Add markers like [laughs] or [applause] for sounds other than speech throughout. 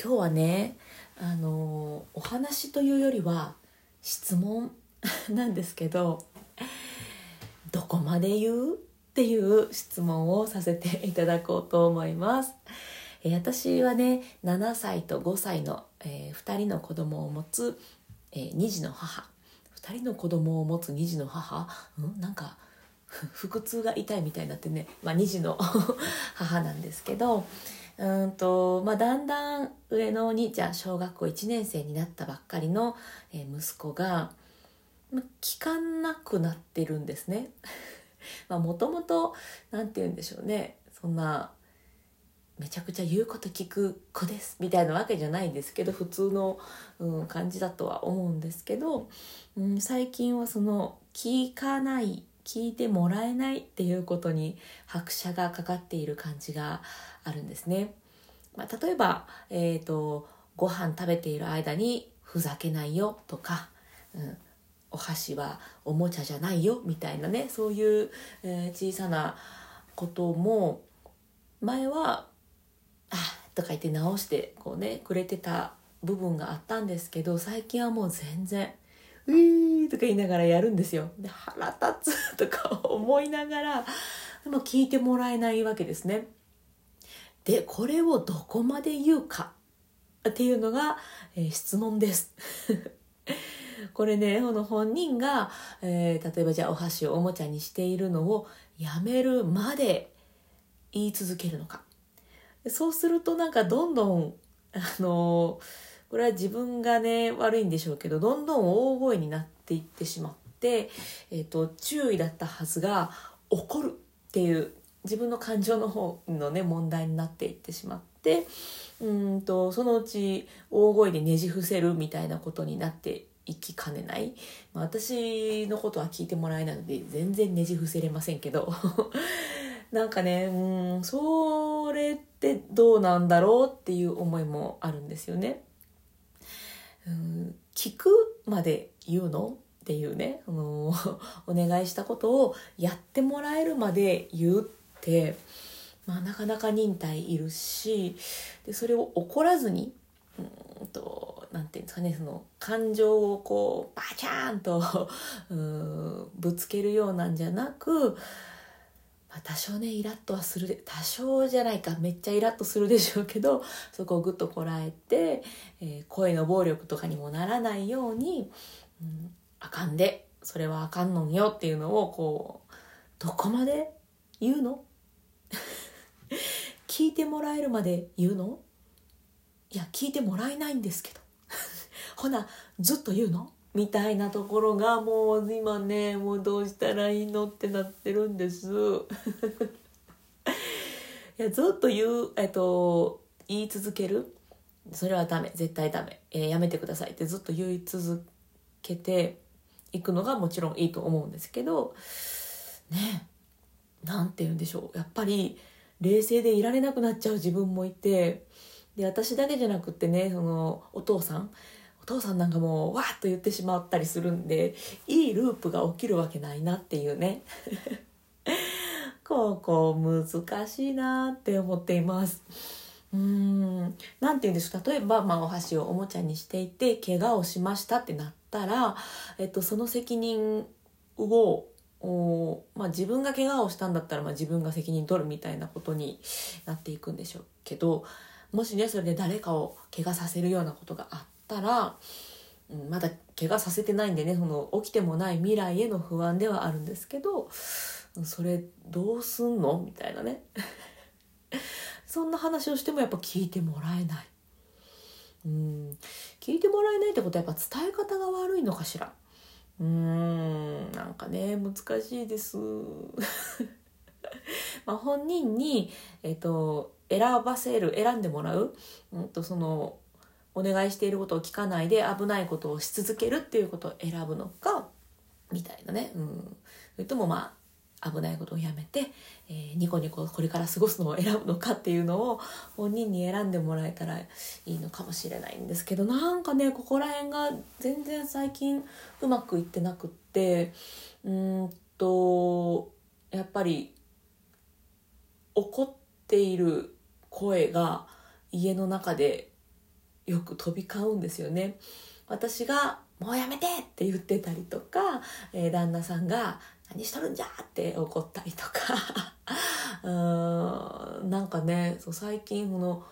今日はねあのお話というよりは質問 [laughs] なんですけどどこまで言うっていう質問をさせていただこうと思います。え私はね7歳と5歳の、え2人の子供を持つ、え2児の母。2人の子供を持つ2児の母、うん、なんか [laughs] 腹痛が痛いみたいになってね、まあ、2児の [laughs] 母なんですけどうんと、まあ、だんだん上のお兄ちゃん小学校1年生になったばっかりの、え息子が、まあ、聞かなくなってるんですね。[laughs] もともと何て言うんでしょうねそんなめちゃくちゃ言うこと聞く子ですみたいなわけじゃないんですけど普通の、うん、感じだとは思うんですけど、うん、最近はその聞かない聞いてもらえないっていうことに拍車がかかっている感じがあるんですね。まあ、例えば、えー、とご飯食べている間に「ふざけないよ」とか、うん「お箸はおもちゃじゃないよ」みたいなねそういう、えー小さなことも前は「あとか言って直してこうねくれてた部分があったんですけど最近はもう全然「うー」とか言いながらやるんですよ。で腹立つとか思いながらでも聞いてもらえないわけですね。でこれをどこまで言うかっていうのが、えー質問です。[laughs] これねこの本人が、えー例えばじゃあお箸をおもちゃにしているのをやめるまで言い続けるのかそうするとなんかどんどんあのこれは自分がね悪いんでしょうけどどんどん大声になっていってしまって、えー、と注意だったはずが怒るっていう自分の感情の方のね問題になっていってしまってうんとそのうち大声でねじ伏せるみたいなことになっていきかねない、まあ、私のことは聞いてもらえないので全然ねじ伏せれませんけど [laughs] なんかねうんそれってどうなんだろうっていう思いもあるんですよね。うん聞くまで言うの？っていうね、あの [laughs] お願いしたことをやってもらえるまで言うって、まあ、なかなか忍耐いるしでそれを怒らずにうーんとなんていうんですかねその感情をこうバチャーンとうーんぶつけるようなんじゃなく、まあ、多少ねイラッとはするで多少じゃないかめっちゃイラッとするでしょうけど [laughs] そこをぐっとこらえて、えー声の暴力とかにもならないように、うん、あかんでそれはあかんのんよっていうのをこうどこまで言うの？[laughs] 聞いてもらえるまで言うの？いや聞いてもらえないんですけど。[laughs] ほなずっと言うの？みたいなところがもう今ねもうどうしたらいいのってなってるんです。[laughs] いやずっと言う、えっと、言い続ける。それはダメ。絶対ダメ、えーやめてください。ってずっと言い続けていくのがもちろんいいと思うんですけどねなんて言うんでしょう。やっぱり冷静でいられなくなっちゃう自分もいてで私だけじゃなくってねそのお父さんお父さんなんかもうわーっと言ってしまったりするんでいいループが起きるわけないなっていうね。[laughs] ここ難しいなって思っています。うーん。なんて言うんですか？例えば、まあ、お箸をおもちゃにしていて怪我をしましたってなったら、えっと、その責任をおまあ、自分が怪我をしたんだったら、まあ、自分が責任取るみたいなことになっていくんでしょうけどもしねそれで誰かを怪我させるようなことがあったら、うん、まだ怪我させてないんでねその起きてもない未来への不安ではあるんですけどそれどうすんの？みたいなね。[laughs] そんな話をしてもやっぱ聞いてもらえない。うん。聞いてもらえないってことはやっぱ伝え方が悪いのかしら。うーん。なんかね難しいです。[laughs] まあ本人に、えっと選ばせる選んでもらう、うん、とそのお願いしていることを聞かないで危ないことをし続けるっていうことを選ぶのかみたいなね、うん、それともまあ危ないことをやめて、えー、ニコニコこれから過ごすのを選ぶのかっていうのを本人に選んでもらえたらいいのかもしれないんですけどなんかねここら辺が全然最近うまくいってなくってうんとやっぱり怒っている声が家の中でよく飛び交うんですよね。私が「もうやめて!」って言ってたりとか、えー、旦那さんが「何しとるんじゃ!」って怒ったりとか [laughs] うーんなんかねそう最近この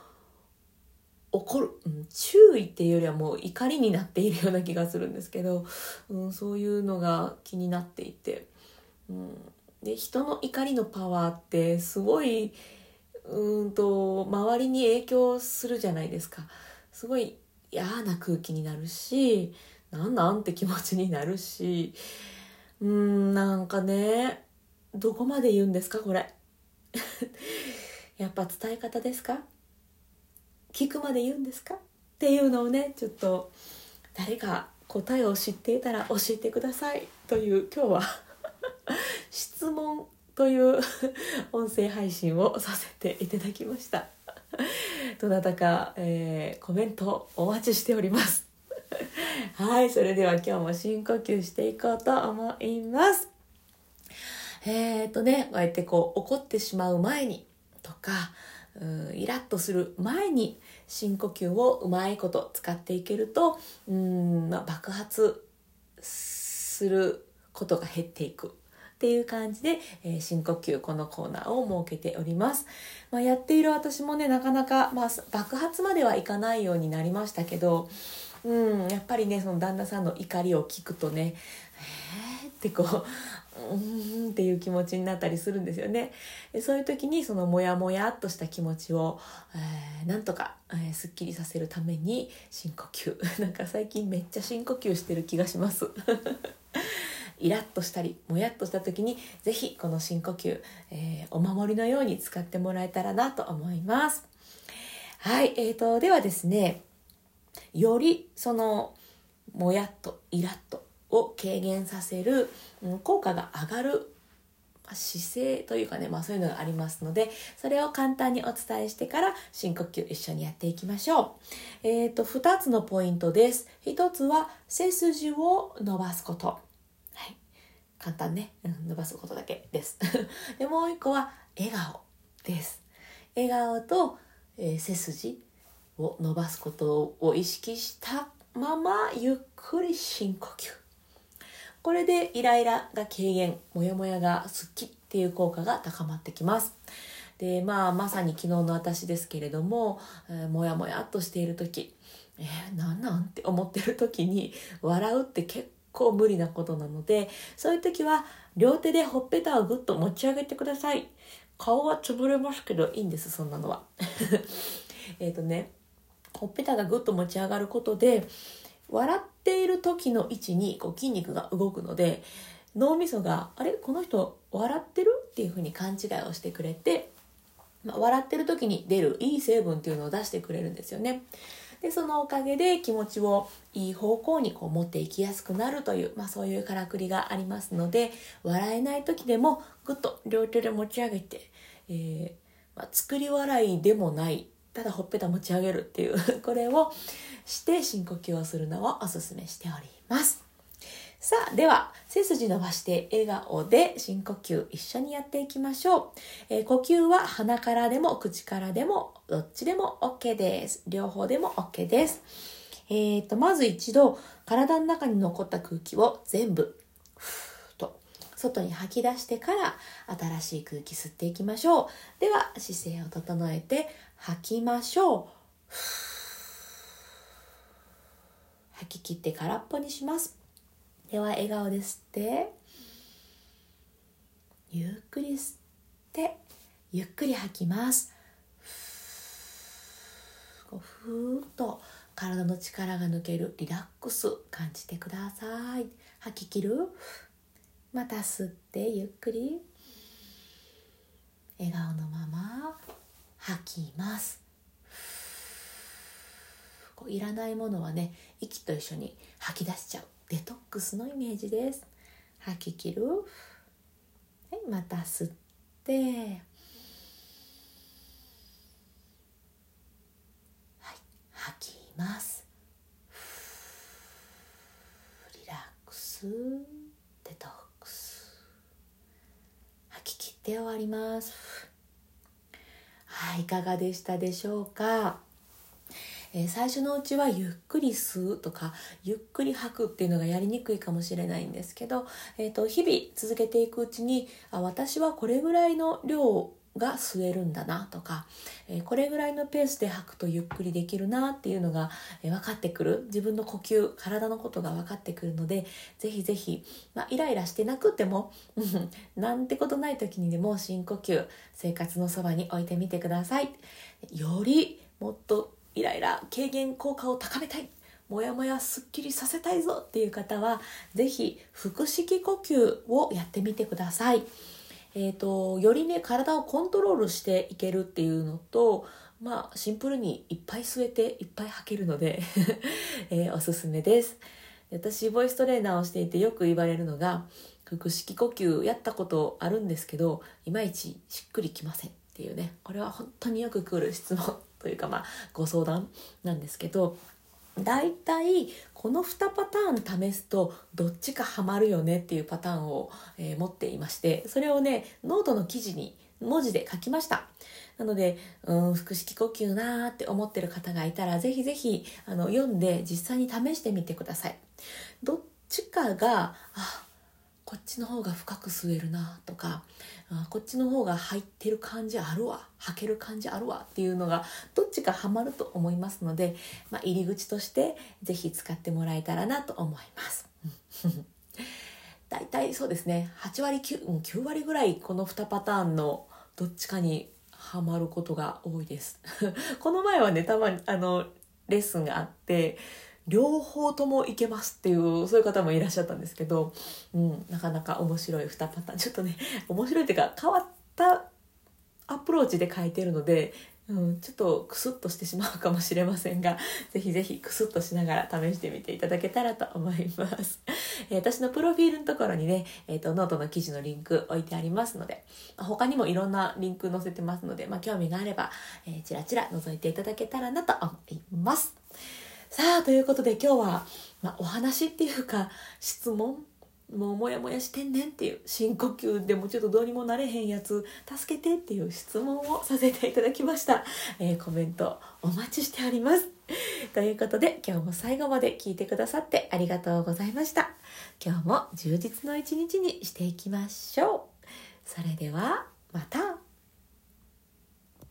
怒る、うん、注意っていうよりはもう怒りになっているような気がするんですけど、うん、そういうのが気になっていて、うん、で人の怒りのパワーってすごいうんと周りに影響するじゃないですかすごい嫌な空気になるしなんなんって気持ちになるしうんなんかねどこまで言うんですかこれ。[laughs] やっぱ伝え方ですか？聞くまで言うんですか？っていうのをねちょっと誰か答えを知っていたら教えてください。という今日は [laughs] 質問という音声配信をさせていただきました。[laughs] どなたか、えー、コメントお待ちしております。[laughs] はいそれでは今日も深呼吸していこうと思います。えっ、ー、とねこうやってこう怒ってしまう前にとかうイラッとする前に深呼吸をうまいこと使っていけるとうん、まあ、爆発することが減っていく。っていう感じで、えー、深呼吸このコーナーを設けております。まあ、やっている私もねなかなか、まあ、爆発まではいかないようになりましたけど、うん、やっぱりねその旦那さんの怒りを聞くとねえーってこううんっていう気持ちになったりするんですよね。そういう時にそのモヤモヤっとした気持ちを、えー、なんとか、えー、すっきりさせるために深呼吸。[laughs] なんか最近めっちゃ深呼吸してる気がします。イラッとしたりもやっとした時に是非この深呼吸、えー、お守りのように使ってもらえたらなと思います。はい、えーと、ではですねよりそのもやっとイラッとを軽減させる、うん、効果が上がる姿勢というかね、まあそういうのがありますので、それを簡単にお伝えしてから深呼吸一緒にやっていきましょう。え、ー、と、2つのポイントです。1つは背筋を伸ばすこと。簡単ね、うん、伸ばすことだけです。[laughs] で、もう一個は笑顔です。笑顔と、えー、背筋を伸ばすことを意識したままゆっくり深呼吸。これでイライラが軽減、モヤモヤがすっきっていう効果が高まってきます。で、まあ、まさに昨日の私ですけれども、えー、もやもやっとしている時、えー、なんなんって思ってる時に笑うって結構無理なことなのでそういう時は両手でほっぺたをぐっと持ち上げてください顔は潰れますけどいいんですそんなのは [laughs] えっとねほっぺたがぐっと持ち上がることで笑っている時の位置にこう筋肉が動くので脳みそが「あれ？この人笑ってる?」っていうふうに勘違いをしてくれて、まあ、笑ってる時に出るいい成分っていうのを出してくれるんですよね。でそのおかげで気持ちをいい方向にこう持っていきやすくなるという、まあ、そういうからくりがありますので笑えない時でもぐっと両手で持ち上げて、えー、まあ、作り笑いでもないただほっぺた持ち上げるっていうこれをして深呼吸をするのをおすすめしております。さあ、では、背筋伸ばして笑顔で深呼吸一緒にやっていきましょう。えー、呼吸は鼻からでも口からでもどっちでも OK です。両方でも OK です。えーと、まず一度体の中に残った空気を全部、ふーと外に吐き出してから新しい空気吸っていきましょう。では、姿勢を整えて吐きましょう。吐き切って空っぽにします。では笑顔で吸ってゆっくり吸ってゆっくり吐きます。こうふーっと体の力が抜けるリラックス感じてください。吐き切る。また吸ってゆっくり。笑顔のまま吐きます。こういらないものはね息と一緒に吐き出しちゃう。デトックスのイメージです。吐き切る？はいまた吸って。はい吐きます。リラックス。デトックス。吐き切って終わります。はいいかがでしたでしょうか？えー、最初のうちはゆっくり吸うとかゆっくり吐くっていうのがやりにくいかもしれないんですけど、えーと、日々続けていくうちにあ私はこれぐらいの量が吸えるんだなとか、えー、これぐらいのペースで吐くとゆっくりできるなっていうのが、えー、分かってくる自分の呼吸体のことが分かってくるのでぜひぜひ、まあ、イライラしてなくてもなんてことない時にでも深呼吸生活のそばに置いてみてください。よりもっとイライラ軽減効果を高めたい。もやもやすっきりさせたいぞっていう方は是非腹式呼吸をやってみてください。えーと、よりね体をコントロールしていけるっていうのとまあシンプルにいっぱい吸えていっぱい吐けるので [laughs] えー、おすすめです。私ボイストレーナーをしていてよく言われるのが腹式呼吸やったことあるんですけどいまいちしっくりきませんっていうね。これは本当によく来る質問。というかまあご相談なんですけど大体この2パターン試すとどっちかハマるよねっていうパターンを、えー、持っていましてそれをねノートの記事に文字で書きました。なのでうん腹式呼吸なーって思ってる方がいたらぜひぜひあの読んで実際に試してみてください。どっちかがあこっちの方が深く吸えるなとかあこっちの方が入ってる感じあるわ履ける感じあるわっていうのがどっちかハマると思いますので、まあ、入り口として是非使ってもらえたらなと思います。[laughs] 大体そうですね。8割 9, 9割ぐらいこの2パターンのどっちかにはまることが多いです。[laughs] この前はねたまにあのレッスンがあって両方ともいけますっていうそういう方もいらっしゃったんですけど、うん、なかなか面白い2パターン。ちょっとね面白いっていうか変わったアプローチで書いてるので、うん、ちょっとクスッとしてしまうかもしれませんがぜひぜひクスッとしながら試してみていただけたらと思います、え、私のプロフィールのところにね、えーと、ノートの記事のリンク置いてありますので他にもいろんなリンク載せてますので、まあ、興味があれば、えー、チラチラ覗いていただけたらなと思います。さあということで今日は、まあ、お話っていうか質問もうモヤモヤしてんねんっていう深呼吸でもちょっとどうにもなれへんやつ助けてっていう質問をさせていただきました、えー、コメントお待ちしております。ということで今日も最後まで聞いてくださってありがとうございました。今日も充実の一日にしていきましょう。それではまた。